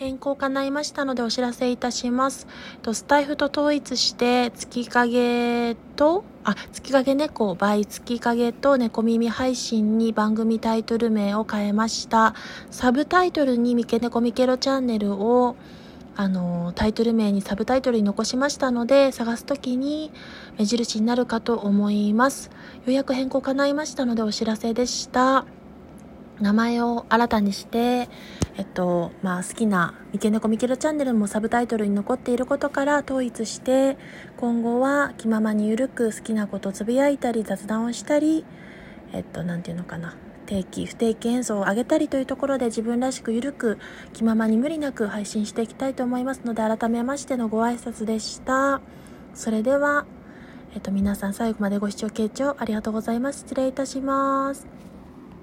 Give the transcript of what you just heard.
変更叶いましたのでお知らせいたします。スタイフと統一して月影と、あ、月影猫 by 月影と猫耳配信に番組タイトル名を変えました。サブタイトルにミケネコミケロチャンネルをあのタイトル名にサブタイトルに残しましたので探す時に目印になるかと思います予約変更叶いましたのでお知らせでした名前を新たにして、えっと、まあ好きな三毛猫みけるチャンネルもサブタイトルに残っていることから統一して、今後は気ままにゆるく好きなことつぶやいたり雑談をしたり、えっと、なんていうのかな。定期、不定期演奏を上げたりというところで自分らしくゆるく気ままに無理なく配信していきたいと思いますので改めましてのご挨拶でした。それでは、えっと皆さん最後までご視聴傾聴ありがとうございます。失礼いたします。